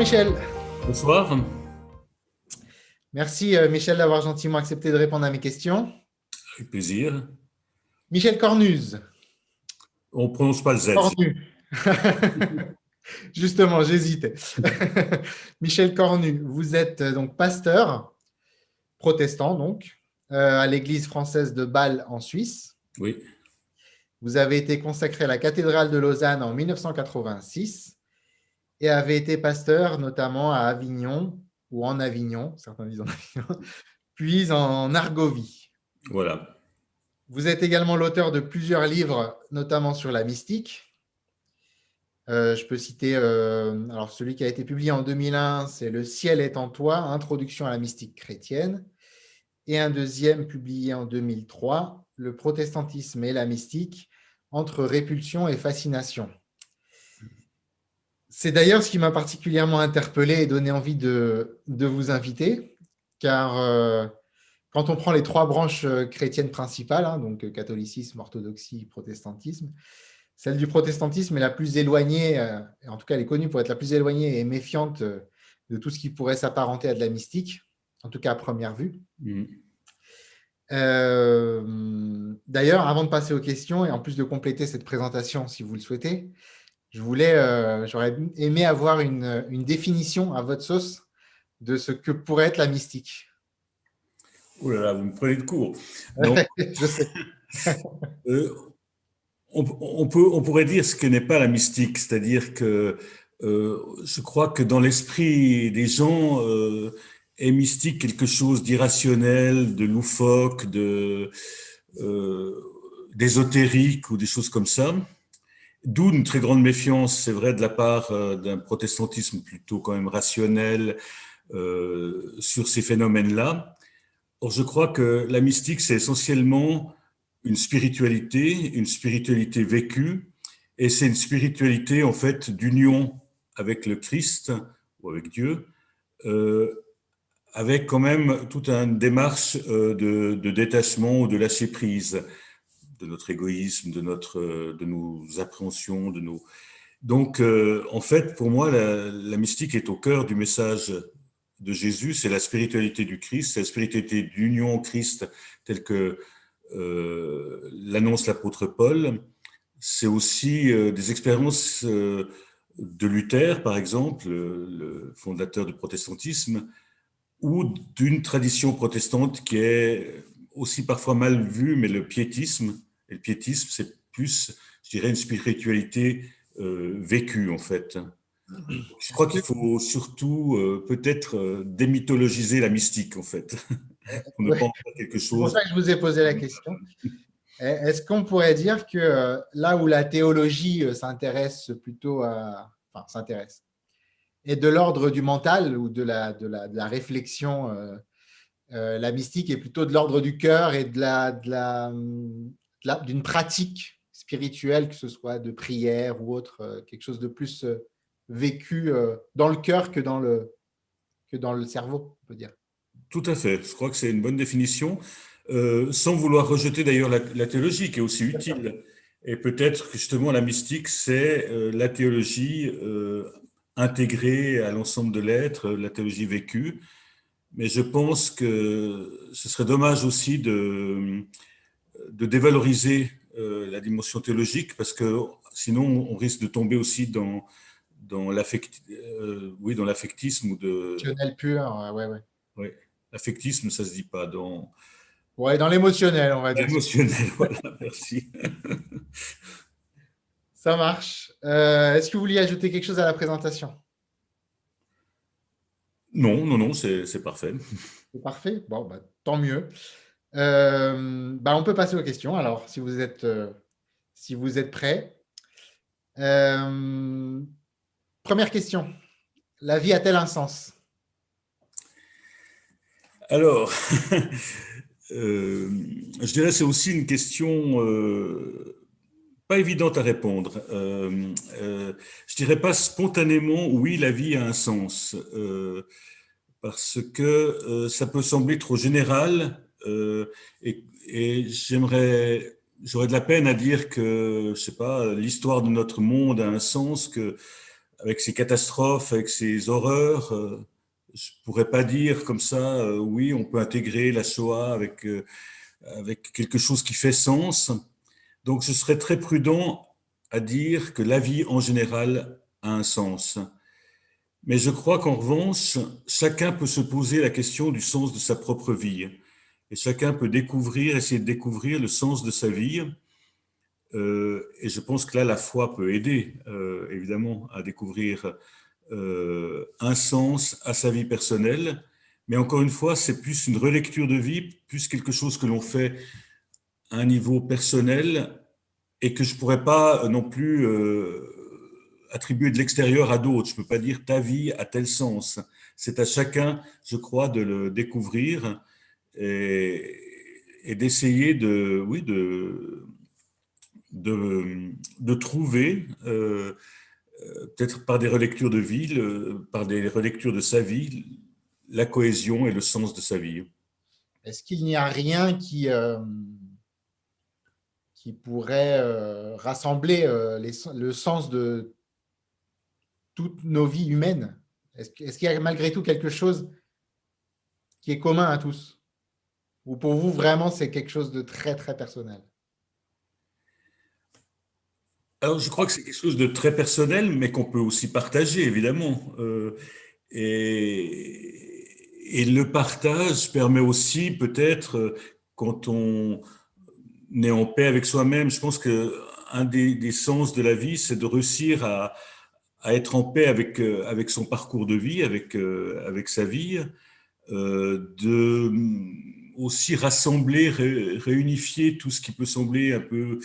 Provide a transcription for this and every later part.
Michel. Bonsoir. Merci euh, Michel d'avoir gentiment accepté de répondre à mes questions. Avec plaisir. Michel Cornuse. On ne prononce pas le Z. Cornu. Justement, j'hésitais. Michel Cornu, vous êtes euh, donc pasteur protestant donc euh, à l'église française de Bâle en Suisse. Oui. Vous avez été consacré à la cathédrale de Lausanne en 1986 et avez été pasteur notamment à Avignon ou en Avignon, certains disent en Avignon, puis en Argovie. Voilà. Vous êtes également l'auteur de plusieurs livres, notamment sur la mystique. Euh, je peux citer euh, alors celui qui a été publié en 2001, c'est Le ciel est en toi, introduction à la mystique chrétienne. Et un deuxième publié en 2003, Le protestantisme et la mystique, entre répulsion et fascination. C'est d'ailleurs ce qui m'a particulièrement interpellé et donné envie de, de vous inviter, car euh, quand on prend les trois branches euh, chrétiennes principales, hein, donc euh, catholicisme, orthodoxie, protestantisme, celle du protestantisme est la plus éloignée, en tout cas elle est connue pour être la plus éloignée et méfiante de tout ce qui pourrait s'apparenter à de la mystique, en tout cas à première vue. Mm. D'ailleurs, avant de passer aux questions et en plus de compléter cette présentation si vous le souhaitez, je voulais, euh, j'aurais aimé avoir une, une, définition à votre sauce de ce que pourrait être la mystique. Oh là là, vous me prenez de court. je sais. euh, on, on, peut, on pourrait dire ce que n'est pas la mystique, c'est-à-dire que euh, je crois que dans l'esprit des gens euh, est mystique quelque chose d'irrationnel, de loufoque, de d'ésotérique ou des choses comme ça. D'où une très grande méfiance, c'est vrai, de la part euh, d'un protestantisme plutôt quand même rationnel euh, sur ces phénomènes-là. Or, je crois que la mystique, c'est essentiellement une spiritualité, une spiritualité vécue, et c'est une spiritualité en fait d'union avec le Christ ou avec Dieu, euh, avec quand même toute une démarche de, de détachement ou de lâcher prise de notre égoïsme, de, notre, de nos appréhensions, de nos... Donc, euh, en fait, pour moi, la, mystique est au cœur du message de Jésus, c'est la spiritualité du Christ, c'est la spiritualité d'union au Christ telle que euh, l'annonce l'apôtre Paul. C'est aussi euh, des expériences euh, de Luther, par exemple, le, le fondateur du protestantisme, ou d'une tradition protestante qui est aussi parfois mal vue, mais le piétisme, et le piétisme, c'est plus, je dirais, une spiritualité euh, vécue, en fait. Je crois qu'il faut surtout euh, peut-être euh, démythologiser la mystique, en fait, ne quelque C'est pour chose. ça que je vous ai posé la question. Est-ce qu'on pourrait dire que là où la théologie s'intéresse plutôt à... Enfin, s'intéresse, est de l'ordre du mental ou de la, de la, de la réflexion, euh, la mystique est plutôt de l'ordre du cœur et de la, de la, hum, de la- d'une pratique spirituelle, que ce soit de prière ou autre, euh, quelque chose de plus euh, vécu euh, dans le cœur que dans le, que dans le cerveau, on peut dire. Tout à fait. Je crois que c'est une bonne définition, euh, sans vouloir rejeter d'ailleurs la, la théologie, qui est aussi utile. Et peut-être justement la mystique, c'est euh, la théologie euh, intégrée à l'ensemble de l'être, la théologie vécue. Mais je pense que ce serait dommage aussi de, de dévaloriser euh, la dimension théologique, parce que sinon on risque de tomber aussi dans, dans l'affect- euh, oui, dans l'affectisme ou de Émotionnel pur, ouais, ouais. oui. L'affectisme, ça se dit pas dans Ouais, dans l'émotionnel, on va dire. l'émotionnel. Voilà, merci. Ça marche. Euh, Est-ce que vous vouliez ajouter quelque chose à la présentation? Non, non, non, c'est c'est parfait. C'est parfait. Bon, bah, tant mieux. Euh, bah, on peut passer aux questions. Alors, si vous êtes, euh, prêts. Euh, première question. La vie a-t-elle un sens? Alors, je dirais c'est aussi une question pas évidente à répondre. Je dirais pas spontanément oui, la vie a un sens, parce que ça peut sembler trop général et, et j'aimerais, j'aurais de la peine à dire que, je sais pas, l'histoire de notre monde a un sens, que avec ces catastrophes, avec ces horreurs, je ne pourrais pas dire comme ça, oui, on peut intégrer la Shoah avec, avec quelque chose qui fait sens. Donc, je serais très prudent à dire que la vie en général a un sens. Mais je crois qu'en revanche, chacun peut se poser la question du sens de sa propre vie. Et chacun peut découvrir, essayer de découvrir le sens de sa vie. Euh, et je pense que là, la foi peut aider, euh, évidemment, à découvrir euh, un sens à sa vie personnelle. Mais encore une fois, c'est plus une relecture de vie, plus quelque chose que l'on fait à un niveau personnel et que je ne pourrais pas non plus attribuer de l'extérieur à d'autres. Je ne peux pas dire ta vie a tel sens. C'est à chacun, je crois, de le découvrir et, d'essayer de, oui, de, de, trouver, euh, euh, peut-être par des relectures de vie, par des relectures de sa vie, la cohésion et le sens de sa vie. Est-ce qu'il n'y a rien qui, euh, qui pourrait rassembler le sens de toutes nos vies humaines? Est-ce qu'il y a malgré tout quelque chose qui est commun à tous? Ou pour vous, vraiment, c'est quelque chose de très, très personnel? Alors, je crois que c'est quelque chose de très personnel, mais qu'on peut aussi partager, évidemment. Euh, et, le partage permet aussi, peut-être, quand on est en paix avec soi-même, je pense qu'un des, des sens de la vie, c'est de réussir à, être en paix avec, euh, avec son parcours de vie, avec, euh, sa vie, euh, de aussi rassembler, réunifier tout ce qui peut sembler un peu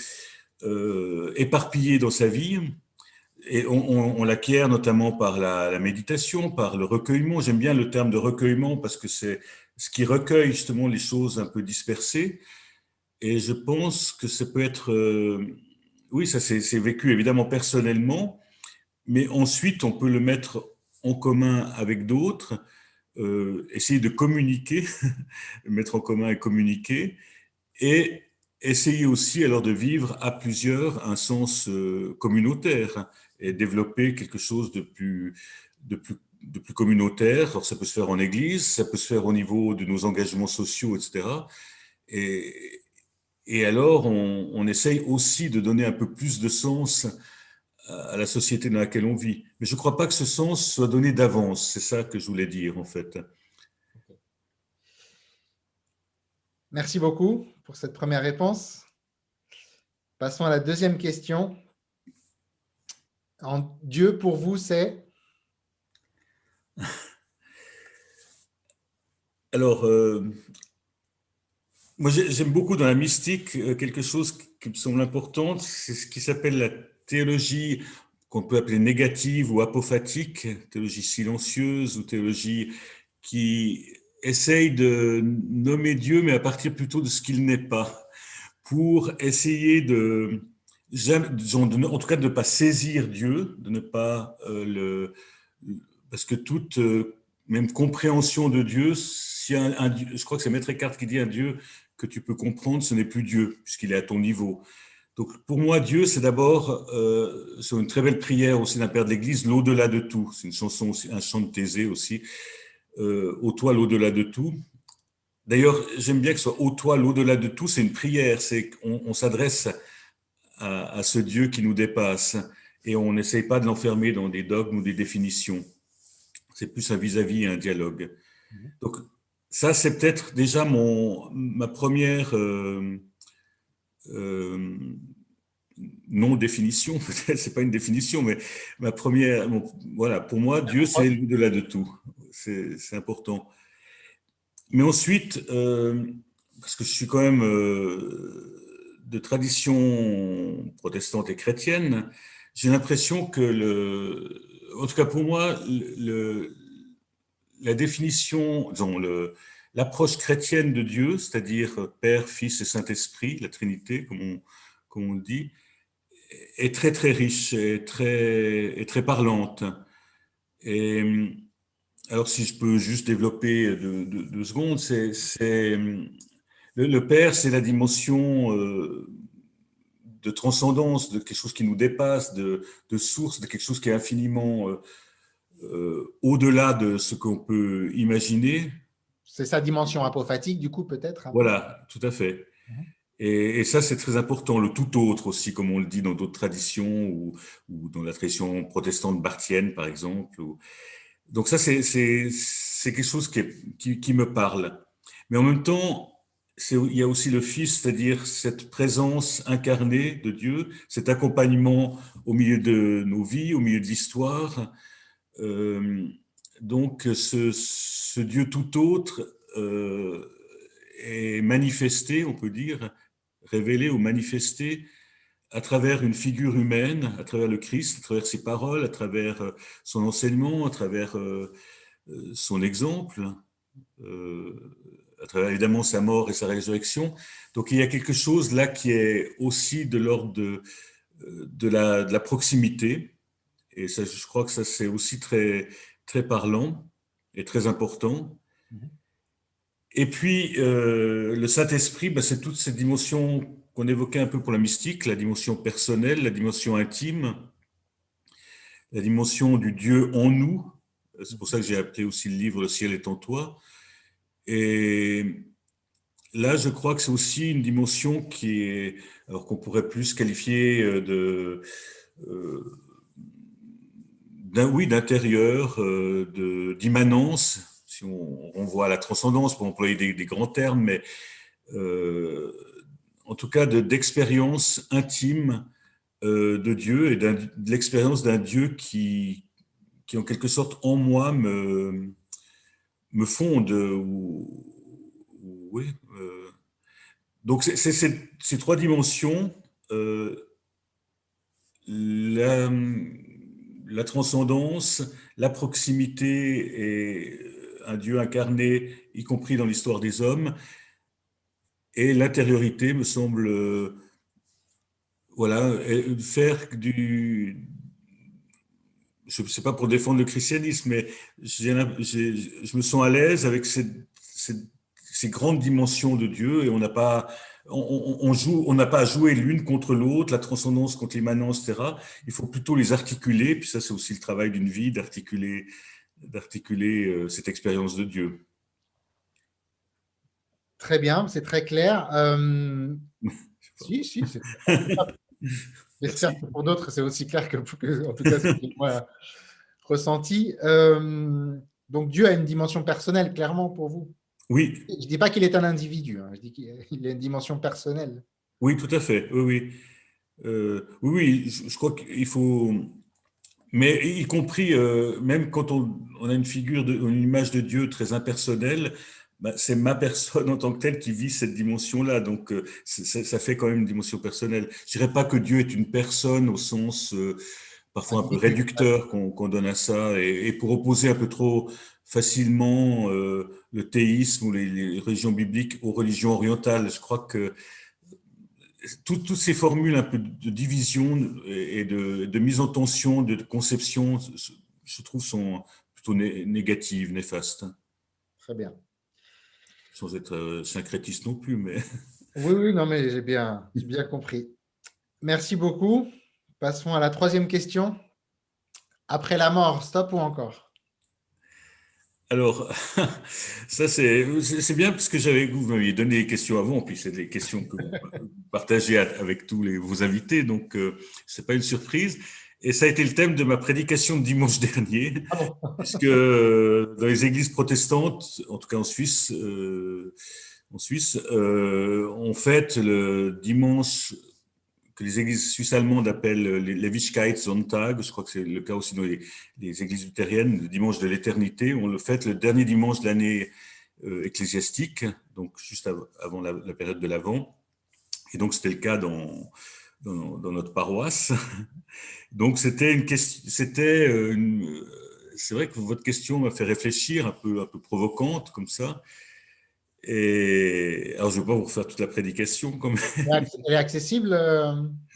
éparpillé dans sa vie. Et on, l'acquiert notamment par la, méditation, par le recueillement. J'aime bien le terme de recueillement parce que c'est ce qui recueille justement les choses un peu dispersées. Et je pense que ça peut être, oui, ça c'est vécu évidemment personnellement, mais ensuite on peut le mettre en commun avec d'autres, euh, essayer de communiquer, mettre en commun et communiquer, et essayer aussi alors de vivre à plusieurs un sens euh, communautaire et développer quelque chose de plus, de plus, communautaire. Alors, ça peut se faire en église, ça peut se faire au niveau de nos engagements sociaux, etc. Et, et alors, on, on essaye aussi de donner un peu plus de sens à la société dans laquelle on vit. Mais je ne crois pas que ce sens soit donné d'avance. C'est ça que je voulais dire, en fait. Merci beaucoup pour cette première réponse. Passons à la deuxième question. En Dieu, pour vous, c'est? Alors, euh, moi j'aime beaucoup dans la mystique euh, quelque chose qui me semble important, c'est ce qui s'appelle la théologie qu'on peut appeler négative ou apophatique, théologie silencieuse ou théologie qui essaye de nommer Dieu, mais à partir plutôt de ce qu'il n'est pas, pour essayer de, en tout cas, de ne pas saisir Dieu, de ne pas euh, le, parce que toute euh, même compréhension de Dieu, si un, je crois que c'est Maître Eckhart qui dit un Dieu que tu peux comprendre, ce n'est plus Dieu, puisqu'il est à ton niveau. Donc pour moi, Dieu, c'est d'abord, euh, c'est une très belle prière aussi d'un père de l'Église, l'au-delà de tout. C'est une chanson, aussi, un chant de Thésée aussi. Euh, au toi, l'au-delà de tout. D'ailleurs, j'aime bien que ce soit au toi, l'au-delà de tout. C'est une prière. C'est qu'on on, s'adresse à, ce Dieu qui nous dépasse et on n'essaye pas de l'enfermer dans des dogmes ou des définitions. C'est plus un vis-à-vis, un dialogue. Mhm. Donc ça, c'est peut-être déjà mon ma première euh, euh, non-définition, peut-être, c'est pas une définition, mais ma première, voilà, pour moi, Dieu, c'est l'au-delà de tout. C'est important. Mais ensuite, euh, parce que je suis quand même euh, de tradition protestante et chrétienne, j'ai l'impression que, le, en tout cas pour moi, le, la définition, disons, le, l'approche chrétienne de Dieu, c'est-à-dire Père, Fils et Saint-Esprit, la Trinité, comme on, comme dit, est très très riche et très, très parlante. Et alors si je peux juste développer deux, secondes, c'est le, Père, c'est la dimension euh, de transcendance, de quelque chose qui nous dépasse, de, de source, de quelque chose qui est infiniment au-delà de ce qu'on peut imaginer. C'est sa dimension apophatique, du coup, peut-être Voilà, tout à fait. Et, ça, c'est très important, le tout autre aussi, comme on le dit dans d'autres traditions, ou, ou, dans la tradition protestante barthienne, par exemple. Donc ça, c'est quelque chose qui, qui, me parle. Mais en même temps, il y a aussi le Fils, c'est-à-dire cette présence incarnée de Dieu, cet accompagnement au milieu de nos vies, au milieu de l'histoire. Euh, donc ce, Dieu tout autre euh, est manifesté, on peut dire, révélé ou manifesté à travers une figure humaine, à travers le Christ, à travers ses paroles, à travers euh, son enseignement, à travers euh, son exemple, à travers évidemment sa mort et sa résurrection. Donc il y a quelque chose là qui est aussi de l'ordre de, de, la, de la proximité. Et ça, je crois que ça c'est aussi très, très parlant et très important. Mm-hmm. Et puis, euh, le Saint-Esprit, ben, c'est toutes ces dimensions qu'on évoquait un peu pour la mystique, la dimension personnelle, la dimension intime, la dimension du Dieu en nous. C'est pour ça que j'ai appelé aussi le livre Le ciel est en toi. Et là, je crois que c'est aussi une dimension qui est, alors qu'on pourrait plus qualifier euh, de, euh, oui, d'intérieur, euh, d'immanence, si on, voit la transcendance, pour employer des, grands termes, mais euh, en tout cas d'expérience intime euh, de Dieu et de l'expérience d'un Dieu qui, qui, en quelque sorte, en moi, me, me fonde. Ou, oui, donc, c'est ces trois dimensions. La, la, transcendance, la proximité et un Dieu incarné, y compris dans l'histoire des hommes. Et l'intériorité me semble, euh, voilà, faire du. Je ne sais pas pour défendre le christianisme, mais je me sens à l'aise avec ces, grandes dimensions de Dieu et on n'a pas. On, joue, on n'a pas à jouer l'une contre l'autre, la transcendance contre l'immanence, etc. Il faut plutôt les articuler. Puis ça, c'est aussi le travail d'une vie, d'articuler d'articuler euh, cette expérience de Dieu. Très bien, c'est très clair. Euh, si, si, c'est J'espère que pour d'autres, c'est aussi clair que, en tout cas, c'est moi ressenti. Euh, donc, Dieu a une dimension personnelle, clairement, pour vous Oui. Je ne dis pas qu'il est un individu, hein. je dis qu'il a une dimension personnelle. Oui, tout à fait. Oui, oui. oui, oui, je crois qu'il faut mais y compris, euh, même quand on, a une figure, de, une image de Dieu très impersonnelle, bah, c'est ma personne en tant que telle qui vit cette dimension-là. Donc, euh, ça fait quand même une dimension personnelle. Je dirais pas que Dieu est une personne au sens euh, parfois un peu réducteur qu'on donne à ça, et, pour opposer un peu trop facilement le théisme ou les, les, religions bibliques aux religions orientales. Je crois que toutes ces formules un peu de division et de, mise en tension, de conception, je trouve, sont plutôt négatives, néfastes. Très bien. Sans être euh, syncrétiste non plus, mais. Oui, oui, non, mais j'ai bien, bien compris. Merci beaucoup. Passons à la troisième question. Après la mort, stop ou encore? Alors, ça c'est bien parce que j'avais vous m'aviez donné des questions avant, puis c'est des questions que vous partagez avec tous les, vos invités, donc euh, c'est pas une surprise. Et ça a été le thème de ma prédication de dimanche dernier, ah puisque euh, dans les églises protestantes, en tout cas en Suisse, euh, en Suisse, on fête le dimanche que les églises suisses-allemandes appellent les Sonntag, je crois que c'est le cas aussi dans les, églises luthériennes, le dimanche de l'éternité. On le fête le dernier dimanche de l'année euh, ecclésiastique, donc juste avant la, période de l'Avent. Et donc, c'était le cas dans, dans, notre paroisse. Donc, c'était une question, c'était c'est vrai que votre question m'a fait réfléchir, un peu, un peu provocante comme ça. Et alors, je ne vais pas vous refaire toute la prédication. Comme... Elle est accessible euh,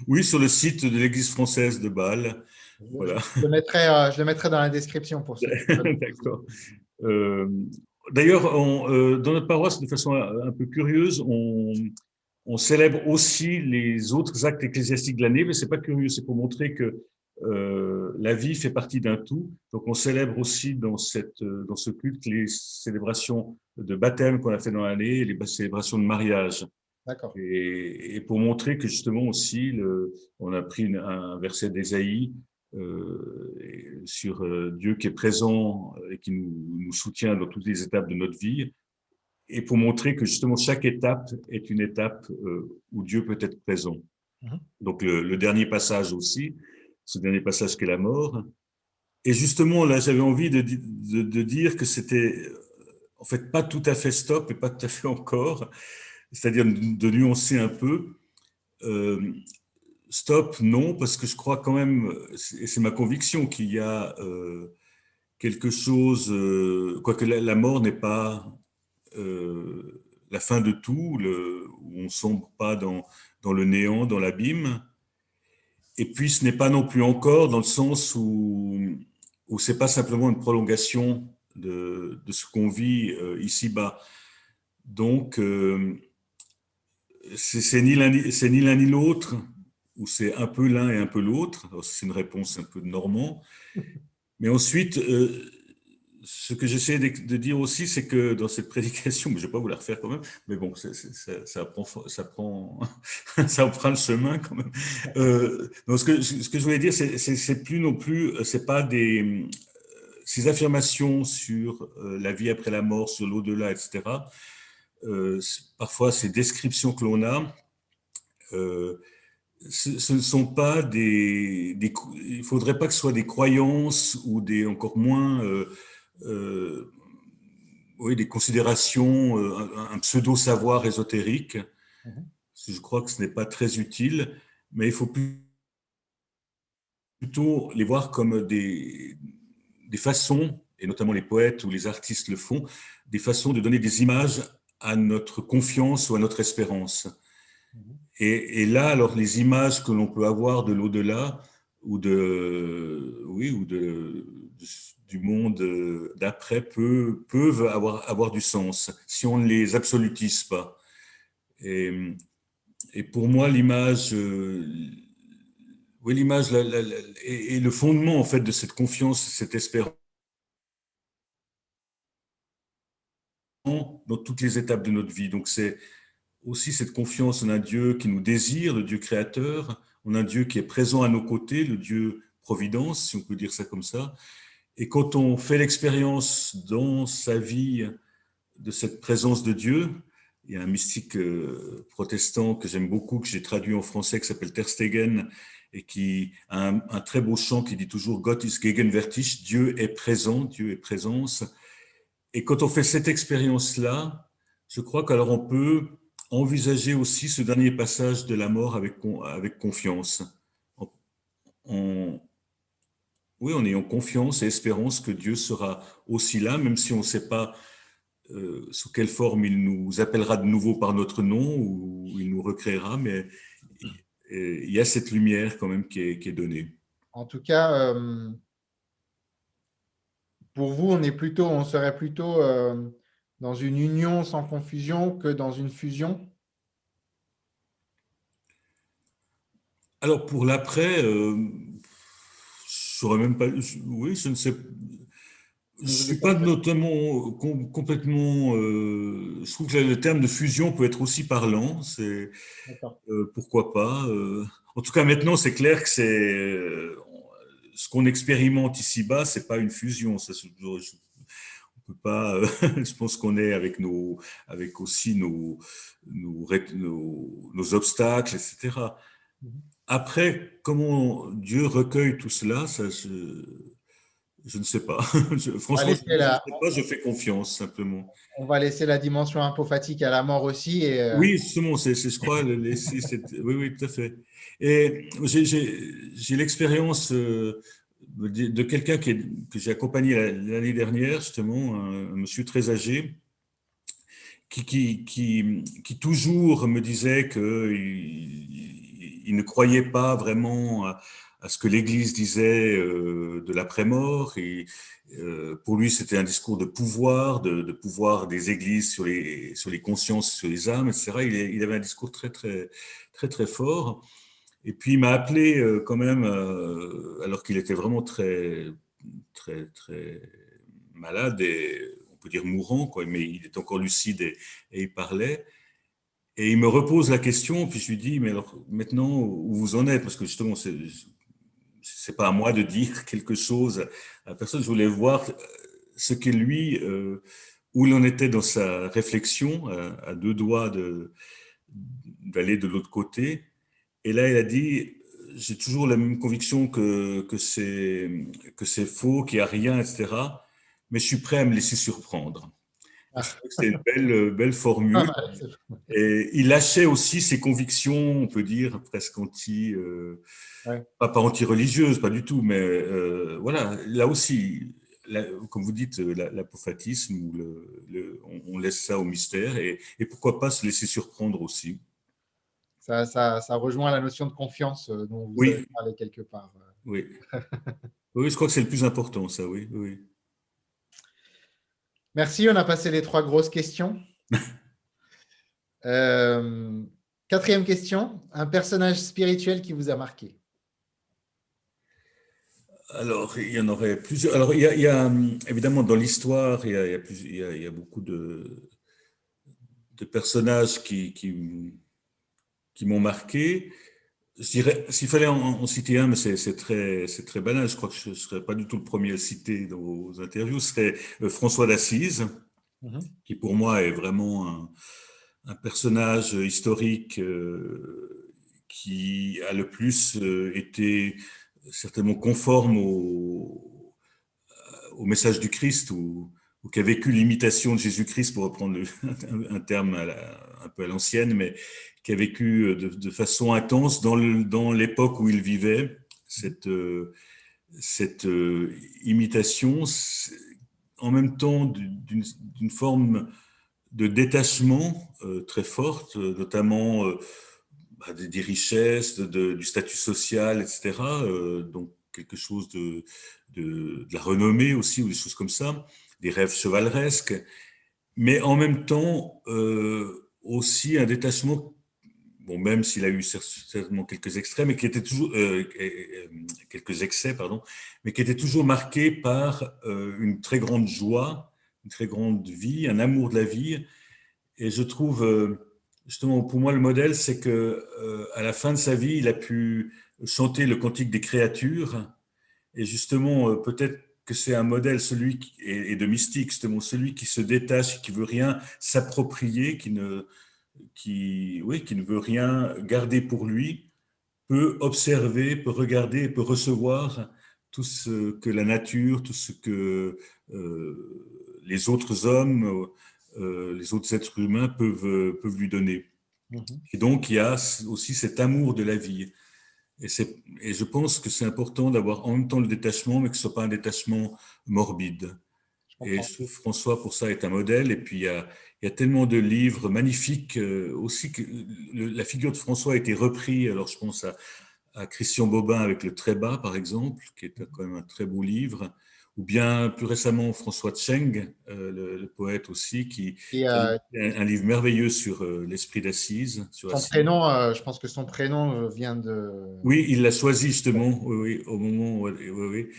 Oui, sur le site de l'Église française de Bâle. Voilà. Je, le mettrai, euh, je le mettrai dans la description pour ça. D'accord. Euh, d'ailleurs, dans notre paroisse, de façon un peu curieuse, on, on célèbre aussi les autres actes ecclésiastiques de l'année, mais c'est pas curieux, c'est pour montrer que euh, la vie fait partie d'un tout. Donc, on célèbre aussi dans, cette, dans ce culte les célébrations de baptême qu'on a fait dans l'année et les célébrations de mariage. D'accord. Et, pour montrer que justement aussi, le, on a pris un verset d'Ésaïe euh, sur euh, Dieu qui est présent et qui nous, nous, soutient dans toutes les étapes de notre vie, et pour montrer que justement chaque étape est une étape euh, où Dieu peut être présent. Mhm. Donc le, dernier passage aussi, ce dernier passage qui est la mort. Et justement, là, j'avais envie de, de, dire que c'était en fait pas tout à fait stop et pas tout à fait encore, c'est-à-dire de nuancer un peu. Euh, Stop, non, parce que je crois quand même, et c'est ma conviction, qu'il y a euh, quelque chose, euh, quoique la, mort n'est pas la fin de tout, le, où on ne sombre pas dans, dans le néant, dans l'abîme. Et puis ce n'est pas non plus encore dans le sens où, où ce n'est pas simplement une prolongation de, ce qu'on vit ici-bas. Donc, c'est ni l'un ni l'autre où c'est un peu l'un et un peu l'autre. C'est une réponse un peu de normand. Mais ensuite, euh, ce que j'essaie de, dire aussi, c'est que dans cette prédication, je ne vais pas vous la refaire quand même, mais bon, ça, prend, ça, prend, ça prend le chemin quand même. Euh, donc ce, que, ce que je voulais dire, c'est plus non plus, c'est pas des ces affirmations sur euh, la vie après la mort, sur l'au-delà, etc. parfois, ces descriptions que l'on a ce, ne sont pas des, il faudrait pas que ce soit des croyances ou des encore moins euh, euh, oui, des considérations, euh, un, pseudo savoir ésotérique. Mhm. Je crois que ce n'est pas très utile, mais il faut plutôt les voir comme des, des façons, et notamment les poètes ou les artistes le font, des façons de donner des images à notre confiance ou à notre espérance. Mhm. Et, là, alors, les images que l'on peut avoir de l'au-delà ou, de, oui, ou de, du monde d'après peuvent, avoir, du sens si on ne les absolutise pas. Et, et pour moi, l'image, oui, l'image est, le fondement en fait de cette confiance, cette espérance dans toutes les étapes de notre vie. Donc c'est aussi cette confiance en un Dieu qui nous désire, le Dieu créateur, en un Dieu qui est présent à nos côtés, le Dieu providence, si on peut dire ça comme ça. Et quand on fait l'expérience dans sa vie de cette présence de Dieu, il y a un mystique euh, protestant que j'aime beaucoup, que j'ai traduit en français, qui s'appelle Ter Stegen, et qui a un, très beau chant qui dit toujours Gott ist gegenwärtig, Dieu est présent, Dieu est présence. Et quand on fait cette expérience-là, je crois qu'alors on peut envisager aussi ce dernier passage de la mort avec, confiance. Oui, en ayant confiance et espérance que Dieu sera aussi là, même si on ne sait pas euh, sous quelle forme il nous appellera de nouveau par notre nom ou il nous recréera, mais il y a cette lumière quand même qui est, qui est donnée. En tout cas, euh, pour vous, on, est plutôt, on serait plutôt euh, dans une union sans confusion que dans une fusion? Alors pour l'après, saurais même pas. Oui, je ne sais. Je ne suis pas notamment complètement. Euh, je trouve que le terme de fusion peut être aussi parlant. C'est euh, pourquoi pas. en tout cas, maintenant, c'est clair que c'est ce qu'on expérimente ici-bas, c'est pas une fusion. Ça, pas. Euh, je pense qu'on est avec nos, avec aussi nos, nos, nos, obstacles, etc. Après, comment Dieu recueille tout cela, ça, je, je ne sais pas. Je, franchement, je, la... pas, je fais confiance simplement. On va laisser la dimension apophatique à la mort aussi. Et euh, Oui, justement, c'est, je crois, oui, oui, tout à fait. Et j'ai, l'expérience euh, de quelqu'un que j'ai accompagné l'année dernière, justement, un, monsieur très âgé, qui, qui, qui, qui toujours me disait qu'il il ne croyait pas vraiment à ce que l'Église disait de l'après-mort. Et pour lui, c'était un discours de pouvoir, de, pouvoir des Églises sur les, consciences, sur les âmes, etc. Il, il avait un discours très, très, très, très fort. Et puis, il m'a appelé quand même, alors qu'il était vraiment très, très, très malade et on peut dire mourant, quoi, mais il est encore lucide et, il parlait. Et il me repose la question, puis je lui dis, mais alors maintenant, où vous en êtes? Parce que justement, c'est n'est pas à moi de dire quelque chose à personne. Je voulais voir ce que lui, euh, où il en était dans sa réflexion, à, deux doigts d'aller de, de l'autre côté. Et là, il a dit, j'ai toujours la même conviction que, que c'est faux, qu'il n'y a rien, etc mais je suis prêt à me laisser surprendre. Ah. C'est une belle, belle formule. Ah, et il lâchait aussi ses convictions, on peut dire, presque anti, euh, pas, anti-religieuses, pas du tout, mais euh, voilà, là aussi, comme vous dites, l'apophatisme, le, on, laisse ça au mystère, et, pourquoi pas se laisser surprendre aussi. Ça, ça, ça, rejoint la notion de confiance euh, dont vous oui. avez parlé quelque part. Oui. oui, je crois que c'est le plus important, ça, oui. oui. Merci, on a passé les trois grosses questions. Euh, quatrième question, un personnage spirituel qui vous a marqué alors, il y en aurait plusieurs. Alors, il y a, évidemment dans l'histoire, il, il, y a beaucoup de, de personnages qui, qui, qui m'ont marqué. Je dirais, s'il fallait en, citer un, mais c'est très, très banal, je crois que je ne serais pas du tout le premier à le citer dans vos interviews, ce serait euh, François d'Assise, mhm. qui pour moi est vraiment un, personnage historique euh, qui a le plus euh, été certainement conforme au, au message du Christ ou, qui a vécu l'imitation de Jésus-Christ, pour reprendre un terme un peu à l'ancienne, mais qui a vécu euh, de, façon intense dans l'époque où il vivait, cette, euh, euh, imitation, en même temps d'une forme de détachement très forte, notamment bah, des, richesses, du statut social, etc. donc quelque chose de, la renommée aussi, ou des choses comme ça, des rêves chevaleresques, mais en même temps aussi un détachement bon, même s'il a eu certainement quelques extraits, mais qui étaient toujours euh, euh, quelques excès, pardon, mais qui étaient toujours marqués par euh, une très grande joie, une très grande vie, un amour de la vie. Et je trouve, justement, pour moi, le modèle, c'est que à la fin de sa vie, il a pu chanter le cantique des créatures. Et justement, peut-être que c'est un modèle, celui qui, et, de mystique, justement, celui qui se détache, qui veut rien s'approprier, qui ne qui, oui, qui ne veut rien garder pour lui, peut observer, peut regarder, peut recevoir tout ce que la nature, tout ce que euh, les autres hommes, euh, les autres êtres humains peuvent, peuvent lui donner. Mhm. Et donc, il y a aussi cet amour de la vie. Et, et je pense que c'est important d'avoir en même temps le détachement, mais que ce ne soit pas un détachement morbide. Et François, pour ça, est un modèle. Et puis, il y a, il y a tellement de livres magnifiques euh, aussi que la figure de François a été reprise. Alors, je pense à, Christian Bobin avec Le Trébat, par exemple, qui est quand même un très beau livre. Ou bien plus récemment François Tcheng, euh, le, poète aussi, qui a un, livre merveilleux sur euh, l'esprit d'Assise. Son prénom, je pense que son prénom vient de. Oui, il l'a choisi justement, oui, au moment. Oui, oui.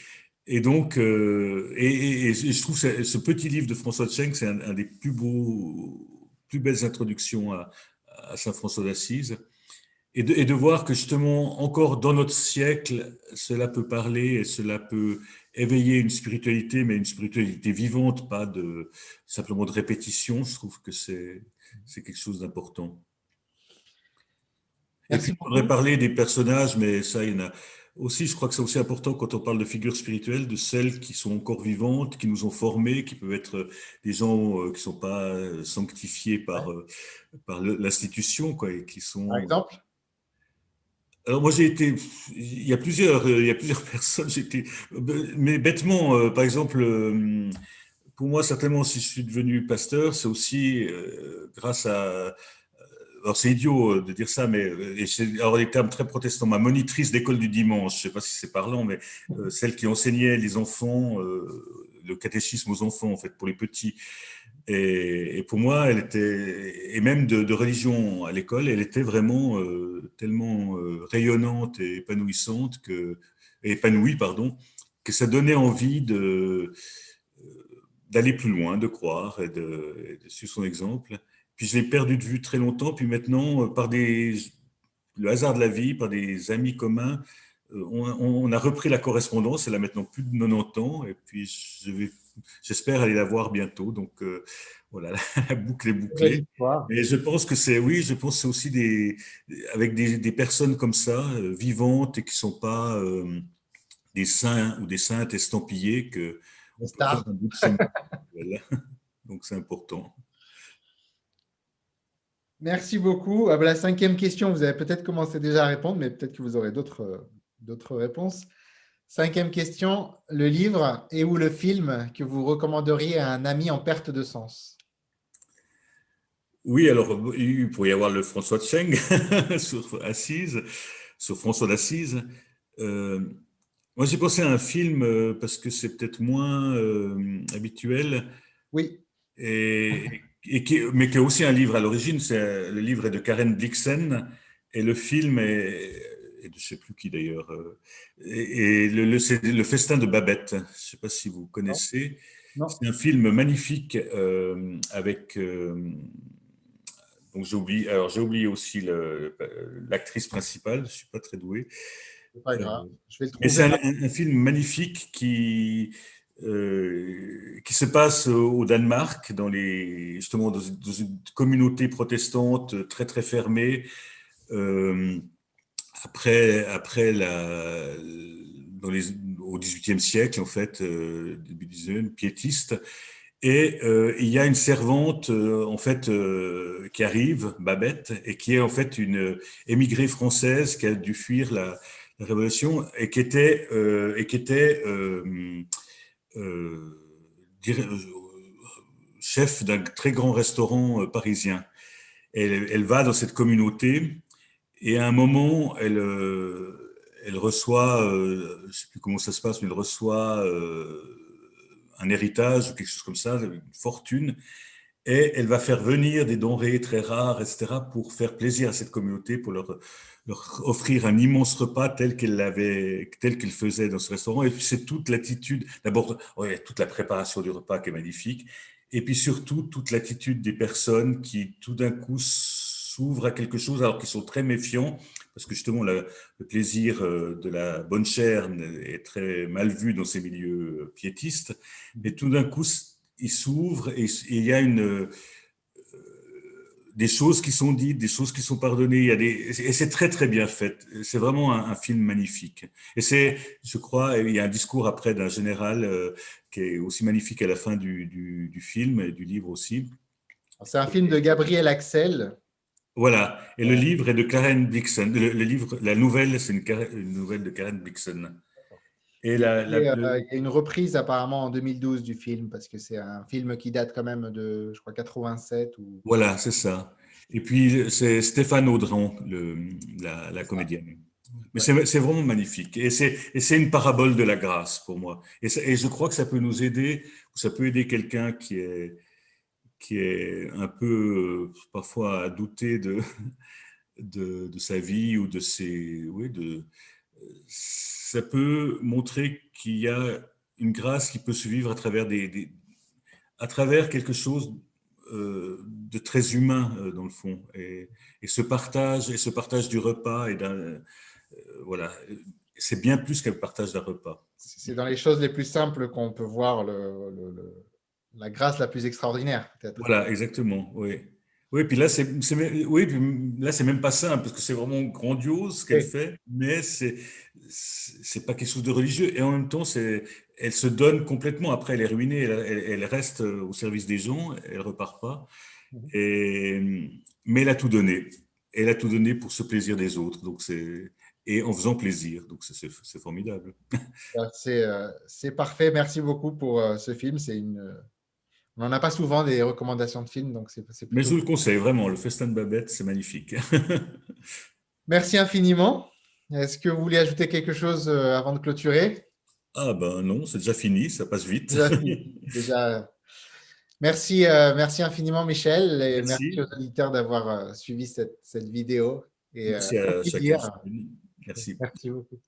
Et donc, euh, et, je trouve que ce petit livre de François Cheng, c'est un, des plus beaux, plus belles introductions à, Saint François d'Assise. Et de, et de, voir que justement, encore dans notre siècle, cela peut parler et cela peut éveiller une spiritualité, mais une spiritualité vivante, pas de, simplement de répétition. Je trouve que c'est quelque chose d'important. Et puis, on pourrait parler des personnages, mais ça, il y en a aussi, je crois que c'est aussi important quand on parle de figures spirituelles, de celles qui sont encore vivantes, qui nous ont formés, qui peuvent être des gens euh, qui ne sont pas euh, sanctifiés par, euh, par l'institution, quoi, et qui sont. Par exemple? Alors moi j'ai été, il y a plusieurs, il y a plusieurs personnes, été, mais bêtement, par exemple, pour moi certainement si je suis devenu pasteur, c'est aussi grâce à alors c'est idiot de dire ça, mais et alors des termes très protestants. Ma monitrice d'école du dimanche, je ne sais pas si c'est parlant, mais celle qui enseignait les enfants, le catéchisme aux enfants en fait pour les petits. Et, pour moi, elle était, et même de, religion à l'école, elle était vraiment tellement rayonnante et épanouissante que, épanouie, pardon, que ça donnait envie de d'aller plus loin, de croire et de, suivre son exemple. Puis je l'ai perdu de vue très longtemps, puis maintenant, euh, par des, le hasard de la vie, par des amis communs, euh, on, a repris la correspondance, elle a maintenant plus de 90 ans, et puis j'espère aller la voir bientôt. Donc euh, voilà, la boucle est bouclée. Et je pense que c'est, oui, je pense c'est aussi des, avec des, des, personnes comme ça, vivantes et qui ne sont pas des saints ou des saintes estampillées que Donc c'est important. Merci beaucoup. Ah, bah, la cinquième question, vous avez peut-être commencé déjà à répondre, mais peut-être que vous aurez d'autres réponses. Cinquième question, le livre et ou le film que vous recommanderiez à un ami en perte de sens? Oui, alors il pourrait y avoir le François Cheng sur Assise, sur François d'Assise. Euh, moi, j'ai pensé à un film euh, parce que c'est peut-être moins euh, habituel. Oui. Et, qui, mais qui est aussi un livre à l'origine. Le livre est de Karen Blixen et le film est, et de je ne sais plus qui d'ailleurs. Euh, et, le, c'est le festin de Babette. Je ne sais pas si vous connaissez. C'est un film magnifique avec. donc j'ai oublié. Alors j'ai oublié aussi l'actrice principale. Je ne suis pas très doué. C'est un, film magnifique qui, euh, qui se passe au Danemark, dans les, justement dans, une communauté protestante très très fermée. Euh, après, après la, dans au XVIIIe siècle, en fait, euh, début XIXe, piétiste. Et il y a une servante, en fait, qui arrive, Babette, et qui est en fait une émigrée française qui a dû fuir la, Révolution et qui était, euh, et qui était euh, euh, chef d'un très grand restaurant parisien. Elle, elle, va dans cette communauté et à un moment, elle, elle reçoit, je ne sais plus comment ça se passe, mais elle reçoit un héritage ou quelque chose comme ça, une fortune, et elle va faire venir des denrées très rares, etc., pour faire plaisir à cette communauté, pour leur offrir un immense repas tel qu'elle faisait dans ce restaurant. Et puis c'est toute l'attitude, d'abord, toute la préparation du repas qui est magnifique, et puis surtout toute l'attitude des personnes qui tout d'un coup s'ouvrent à quelque chose alors qu'ils sont très méfiants, parce que justement le, plaisir euh, de la bonne chair est très mal vu dans ces milieux piétistes, mais tout d'un coup ils s'ouvrent et il y a une des choses qui sont dites, des choses qui sont pardonnées. Il y a des, et c'est très, très bien fait. C'est vraiment un, film magnifique. Et c'est, je crois, il y a un discours après d'un général euh, qui est aussi magnifique à la fin du, du, film et du livre aussi. C'est un film de Gabriel Axel. Voilà. Et le livre est de Karen Blixen. Le, livre, la nouvelle, c'est une, une, nouvelle de Karen Blixen. Et, la, euh, il y a une reprise apparemment en 2012 du film, parce que c'est un film qui date quand même de, je crois, 87. Ou... Voilà, c'est ça. Et puis, c'est Stéphane Audran, le, la, comédienne. Mais c'est vraiment magnifique. Et c'est une parabole de la grâce pour moi. Et, et, je crois que ça peut nous aider, ça peut aider quelqu'un qui est, qui est un peu, parfois, à douter de, de, sa vie ou de ses... Oui, de, ça peut montrer qu'il y a une grâce qui peut se vivre à travers, des, à travers quelque chose euh, de très humain euh, dans le fond. Et, ce partage, et ce partage du repas, et euh, voilà, c'est bien plus qu'un partage d'un repas. C'est dans les choses les plus simples qu'on peut voir la grâce la plus extraordinaire, peut-être. Voilà, exactement, oui. Oui, puis là, c'est oui, là, c'est même pas simple parce que c'est vraiment grandiose ce qu'elle fait, mais c'est c'est pas quelque chose de religieux et en même temps, c'est elle se donne complètement. Après, elle est ruinée, elle, reste au service des gens, elle repart pas. Mhm. Et mais elle a tout donné. Elle a tout donné pour ce plaisir des autres. Donc c'est et en faisant plaisir. Donc c'est formidable. Euh, c'est parfait. Merci beaucoup pour euh, ce film. C'est une On n'en a pas souvent des recommandations de films, donc c'est Mais je vous le conseille vraiment, le Festin de Babette, c'est magnifique. Merci infiniment. Est-ce que vous voulez ajouter quelque chose euh, avant de clôturer? Ah ben non, c'est déjà fini, ça passe vite. Déjà, Merci, euh, merci infiniment Michel et merci, aux auditeurs d'avoir euh, suivi cette, cette, vidéo. Et, merci à chacun. Merci. Merci beaucoup.